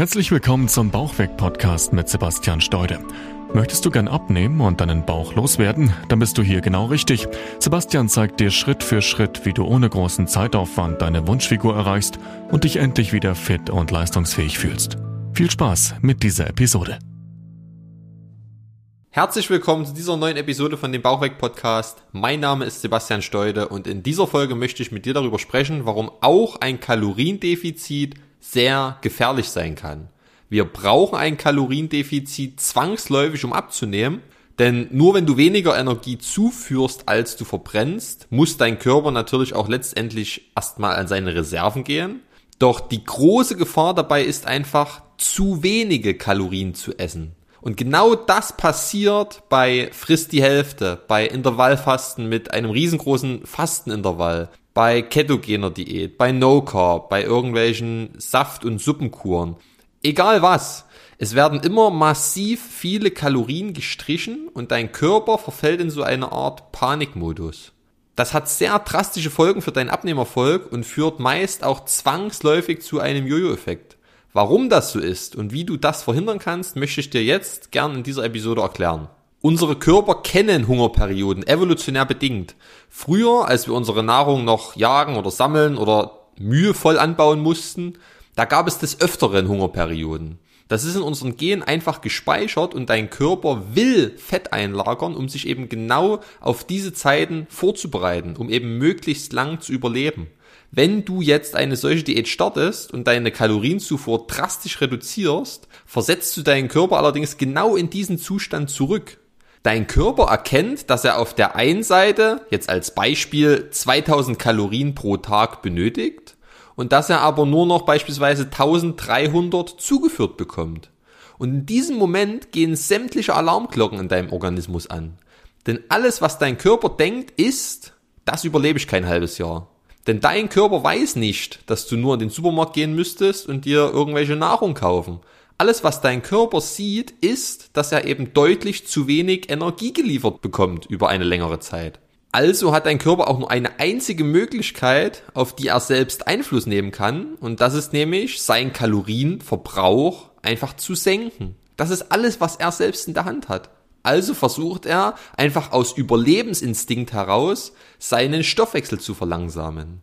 Herzlich willkommen zum Bauchweg-Podcast mit Sebastian Steude. Möchtest du gern abnehmen und deinen Bauch loswerden? Dann bist du hier genau richtig. Sebastian zeigt dir Schritt für Schritt, wie du ohne großen Zeitaufwand deine Wunschfigur erreichst und dich endlich wieder fit und leistungsfähig fühlst. Viel Spaß mit dieser Episode. Herzlich willkommen zu dieser neuen Episode von dem Bauchweg Podcast. Mein Name ist Sebastian Steude und in dieser Folge möchte ich mit dir darüber sprechen, warum auch ein Kaloriendefizit sehr gefährlich sein kann. Wir brauchen ein Kaloriendefizit zwangsläufig, um abzunehmen. Denn nur wenn du weniger Energie zuführst, als du verbrennst, muss dein Körper natürlich auch letztendlich erstmal an seine Reserven gehen. Doch die große Gefahr dabei ist einfach, zu wenige Kalorien zu essen. Und genau das passiert bei Frisst die Hälfte, bei Intervallfasten mit einem riesengroßen Fastenintervall, bei ketogener Diät, bei No Carb, bei irgendwelchen Saft- und Suppenkuren. Egal was. Es werden immer massiv viele Kalorien gestrichen und dein Körper verfällt in so eine Art Panikmodus. Das hat sehr drastische Folgen für deinen Abnehmerfolg und führt meist auch zwangsläufig zu einem Jojo-Effekt. Warum das so ist und wie du das verhindern kannst, möchte ich dir jetzt gern in dieser Episode erklären. Unsere Körper kennen Hungerperioden, evolutionär bedingt. Früher, als wir unsere Nahrung noch jagen oder sammeln oder mühevoll anbauen mussten, da gab es des Öfteren Hungerperioden. Das ist in unseren Genen einfach gespeichert und dein Körper will Fett einlagern, um sich eben genau auf diese Zeiten vorzubereiten, um eben möglichst lang zu überleben. Wenn du jetzt eine solche Diät startest und deine Kalorienzufuhr drastisch reduzierst, versetzt du deinen Körper allerdings genau in diesen Zustand zurück. Dein Körper erkennt, dass er auf der einen Seite, jetzt als Beispiel, 2000 Kalorien pro Tag benötigt und dass er aber nur noch beispielsweise 1300 zugeführt bekommt. Und in diesem Moment gehen sämtliche Alarmglocken in deinem Organismus an. Denn alles, was dein Körper denkt, ist, das überlebe ich kein halbes Jahr. Denn dein Körper weiß nicht, dass du nur in den Supermarkt gehen müsstest und dir irgendwelche Nahrung kaufen, alles, was dein Körper sieht, ist, dass er eben deutlich zu wenig Energie geliefert bekommt über eine längere Zeit. Also hat dein Körper auch nur eine einzige Möglichkeit, auf die er selbst Einfluss nehmen kann, und das ist nämlich seinen Kalorienverbrauch einfach zu senken. Das ist alles, was er selbst in der Hand hat. Also versucht er einfach aus Überlebensinstinkt heraus seinen Stoffwechsel zu verlangsamen.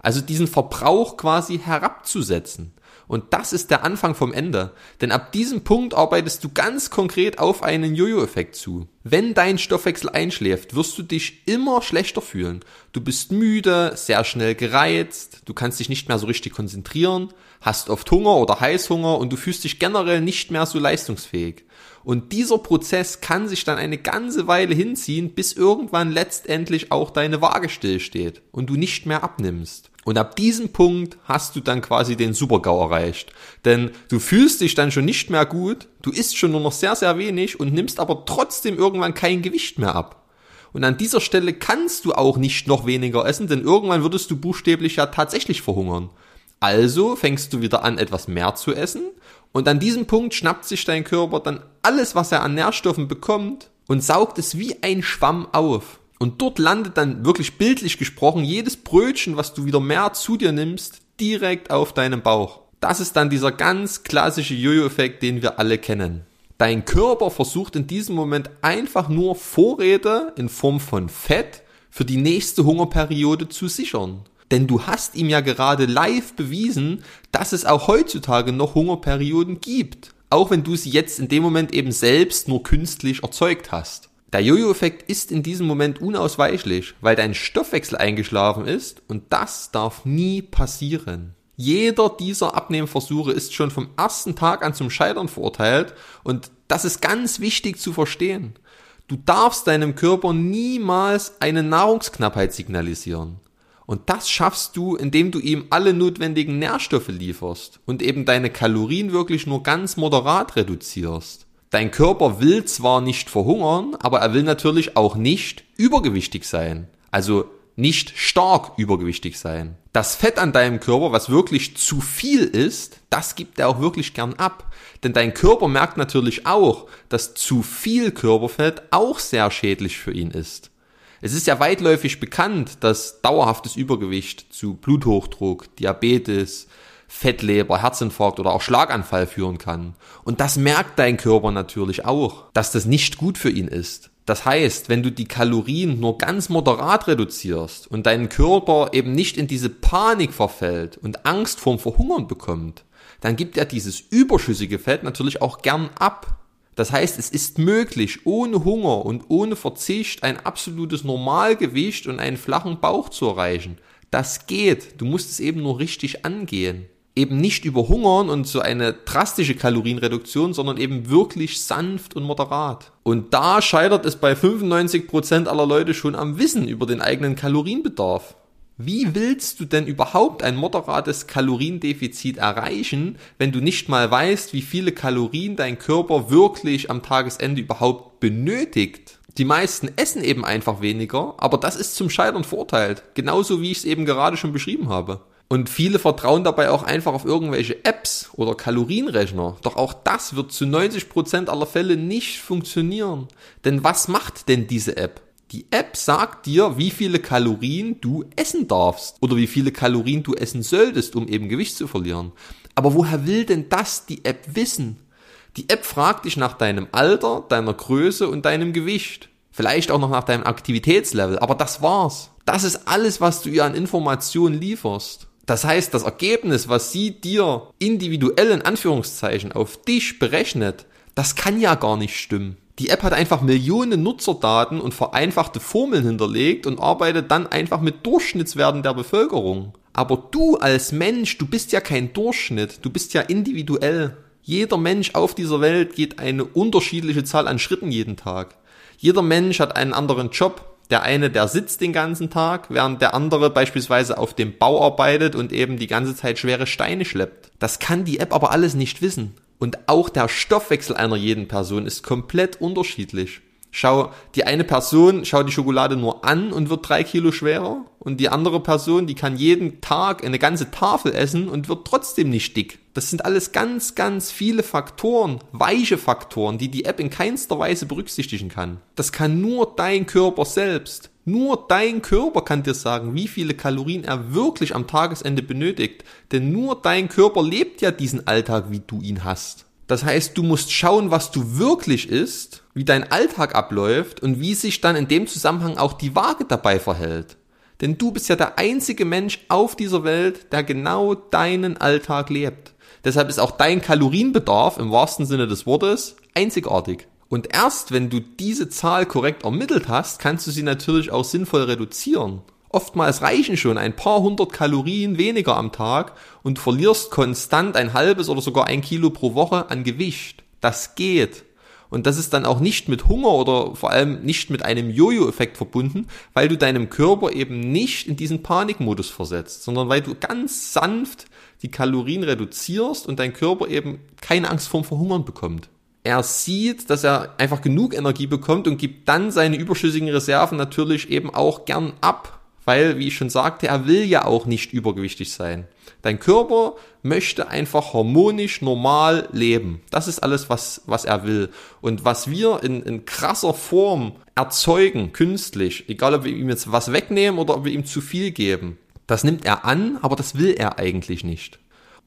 Also diesen Verbrauch quasi herabzusetzen. Und das ist der Anfang vom Ende. Denn ab diesem Punkt arbeitest du ganz konkret auf einen Jojo-Effekt zu. Wenn dein Stoffwechsel einschläft, wirst du dich immer schlechter fühlen. Du bist müde, sehr schnell gereizt, du kannst dich nicht mehr so richtig konzentrieren, hast oft Hunger oder Heißhunger und du fühlst dich generell nicht mehr so leistungsfähig. Und dieser Prozess kann sich dann eine ganze Weile hinziehen, bis irgendwann letztendlich auch deine Waage stillsteht und du nicht mehr abnimmst. Und ab diesem Punkt hast du dann quasi den Supergau erreicht. Denn du fühlst dich dann schon nicht mehr gut, du isst schon nur noch sehr, sehr wenig und nimmst aber trotzdem irgendwann kein Gewicht mehr ab. Und an dieser Stelle kannst du auch nicht noch weniger essen, denn irgendwann würdest du buchstäblich ja tatsächlich verhungern. Also fängst du wieder an, etwas mehr zu essen und an diesem Punkt schnappt sich dein Körper dann alles, was er an Nährstoffen bekommt und saugt es wie ein Schwamm auf. Und dort landet dann wirklich bildlich gesprochen jedes Brötchen, was du wieder mehr zu dir nimmst, direkt auf deinem Bauch. Das ist dann dieser ganz klassische Jojo-Effekt, den wir alle kennen. Dein Körper versucht in diesem Moment einfach nur Vorräte in Form von Fett für die nächste Hungerperiode zu sichern. Denn du hast ihm ja gerade live bewiesen, dass es auch heutzutage noch Hungerperioden gibt. Auch wenn du sie jetzt in dem Moment eben selbst nur künstlich erzeugt hast. Der Jojo-Effekt ist in diesem Moment unausweichlich, weil dein Stoffwechsel eingeschlafen ist und das darf nie passieren. Jeder dieser Abnehmversuche ist schon vom ersten Tag an zum Scheitern verurteilt und das ist ganz wichtig zu verstehen. Du darfst deinem Körper niemals eine Nahrungsknappheit signalisieren. Und das schaffst du, indem du ihm alle notwendigen Nährstoffe lieferst und eben deine Kalorien wirklich nur ganz moderat reduzierst. Dein Körper will zwar nicht verhungern, aber er will natürlich auch nicht übergewichtig sein. Also nicht stark übergewichtig sein. Das Fett an deinem Körper, was wirklich zu viel ist, das gibt er auch wirklich gern ab. Denn dein Körper merkt natürlich auch, dass zu viel Körperfett auch sehr schädlich für ihn ist. Es ist ja weitläufig bekannt, dass dauerhaftes Übergewicht zu Bluthochdruck, Diabetes, Fettleber, Herzinfarkt oder auch Schlaganfall führen kann. Und das merkt dein Körper natürlich auch, dass das nicht gut für ihn ist. Das heißt, wenn du die Kalorien nur ganz moderat reduzierst und dein Körper eben nicht in diese Panik verfällt und Angst vorm Verhungern bekommt, dann gibt er dieses überschüssige Fett natürlich auch gern ab. Das heißt, es ist möglich, ohne Hunger und ohne Verzicht ein absolutes Normalgewicht und einen flachen Bauch zu erreichen. Das geht. Du musst es eben nur richtig angehen eben nicht überhungern und so eine drastische Kalorienreduktion, sondern eben wirklich sanft und moderat. Und da scheitert es bei 95% aller Leute schon am Wissen über den eigenen Kalorienbedarf. Wie willst du denn überhaupt ein moderates Kaloriendefizit erreichen, wenn du nicht mal weißt, wie viele Kalorien dein Körper wirklich am Tagesende überhaupt benötigt? Die meisten essen eben einfach weniger, aber das ist zum Scheitern verurteilt. Genauso wie ich es eben gerade schon beschrieben habe. Und viele vertrauen dabei auch einfach auf irgendwelche Apps oder Kalorienrechner. Doch auch das wird zu 90% aller Fälle nicht funktionieren. Denn was macht denn diese App? Die App sagt dir, wie viele Kalorien du essen darfst oder wie viele Kalorien du essen solltest, um eben Gewicht zu verlieren. Aber woher will denn das die App wissen? Die App fragt dich nach deinem Alter, deiner Größe und deinem Gewicht. Vielleicht auch noch nach deinem Aktivitätslevel, aber das war's. Das ist alles, was du ihr an Informationen lieferst. Das heißt, das Ergebnis, was sie dir individuell in Anführungszeichen auf dich berechnet, das kann ja gar nicht stimmen. Die App hat einfach Millionen Nutzerdaten und vereinfachte Formeln hinterlegt und arbeitet dann einfach mit Durchschnittswerten der Bevölkerung. Aber du als Mensch, du bist ja kein Durchschnitt, du bist ja individuell. Jeder Mensch auf dieser Welt geht eine unterschiedliche Zahl an Schritten jeden Tag. Jeder Mensch hat einen anderen Job, der eine, der sitzt den ganzen Tag, während der andere beispielsweise auf dem Bau arbeitet und eben die ganze Zeit schwere Steine schleppt. Das kann die App aber alles nicht wissen. Und auch der Stoffwechsel einer jeden Person ist komplett unterschiedlich. Schau, die eine Person schaut die Schokolade nur an und wird drei Kilo schwerer und die andere Person, die kann jeden Tag eine ganze Tafel essen und wird trotzdem nicht dick. Das sind alles ganz, ganz viele Faktoren, weiche Faktoren, die die App in keinster Weise berücksichtigen kann. Das kann nur dein Körper selbst. Nur dein Körper kann dir sagen, wie viele Kalorien er wirklich am Tagesende benötigt. Denn nur dein Körper lebt ja diesen Alltag, wie du ihn hast. Das heißt, du musst schauen, was du wirklich isst, wie dein Alltag abläuft und wie sich dann in dem Zusammenhang auch die Waage dabei verhält. Denn du bist ja der einzige Mensch auf dieser Welt, der genau deinen Alltag lebt. Deshalb ist auch dein Kalorienbedarf im wahrsten Sinne des Wortes einzigartig. Und erst wenn du diese Zahl korrekt ermittelt hast, kannst du sie natürlich auch sinnvoll reduzieren. Oftmals reichen schon ein paar hundert Kalorien weniger am Tag und verlierst konstant ein halbes oder sogar ein Kilo pro Woche an Gewicht. Das geht. Und das ist dann auch nicht mit Hunger oder vor allem nicht mit einem Jojo-Effekt verbunden, weil du deinem Körper eben nicht in diesen Panikmodus versetzt, sondern weil du ganz sanft die Kalorien reduzierst und dein Körper eben keine Angst vorm Verhungern bekommt. Er sieht, dass er einfach genug Energie bekommt und gibt dann seine überschüssigen Reserven natürlich eben auch gern ab weil, wie ich schon sagte, er will ja auch nicht übergewichtig sein. Dein Körper möchte einfach harmonisch, normal leben. Das ist alles, was, was er will. Und was wir in, in krasser Form erzeugen, künstlich, egal ob wir ihm jetzt was wegnehmen oder ob wir ihm zu viel geben, das nimmt er an, aber das will er eigentlich nicht.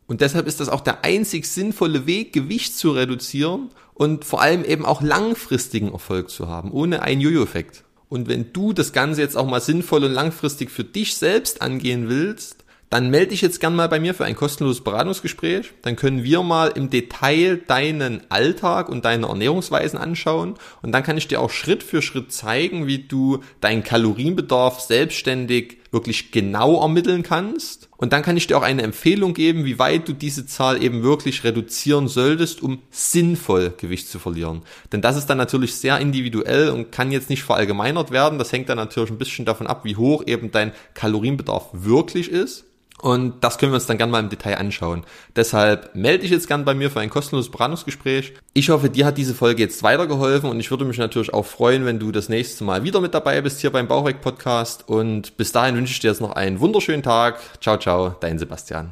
Und deshalb ist das auch der einzig sinnvolle Weg, Gewicht zu reduzieren und vor allem eben auch langfristigen Erfolg zu haben, ohne einen Jojo-Effekt. Und wenn du das Ganze jetzt auch mal sinnvoll und langfristig für dich selbst angehen willst, dann melde dich jetzt gern mal bei mir für ein kostenloses Beratungsgespräch. Dann können wir mal im Detail deinen Alltag und deine Ernährungsweisen anschauen. Und dann kann ich dir auch Schritt für Schritt zeigen, wie du deinen Kalorienbedarf selbstständig wirklich genau ermitteln kannst. Und dann kann ich dir auch eine Empfehlung geben, wie weit du diese Zahl eben wirklich reduzieren solltest, um sinnvoll Gewicht zu verlieren. Denn das ist dann natürlich sehr individuell und kann jetzt nicht verallgemeinert werden. Das hängt dann natürlich ein bisschen davon ab, wie hoch eben dein Kalorienbedarf wirklich ist. Und das können wir uns dann gerne mal im Detail anschauen. Deshalb melde dich jetzt gern bei mir für ein kostenloses Beratungsgespräch. Ich hoffe, dir hat diese Folge jetzt weitergeholfen und ich würde mich natürlich auch freuen, wenn du das nächste Mal wieder mit dabei bist hier beim Bauchweg Podcast. Und bis dahin wünsche ich dir jetzt noch einen wunderschönen Tag. Ciao, ciao, dein Sebastian.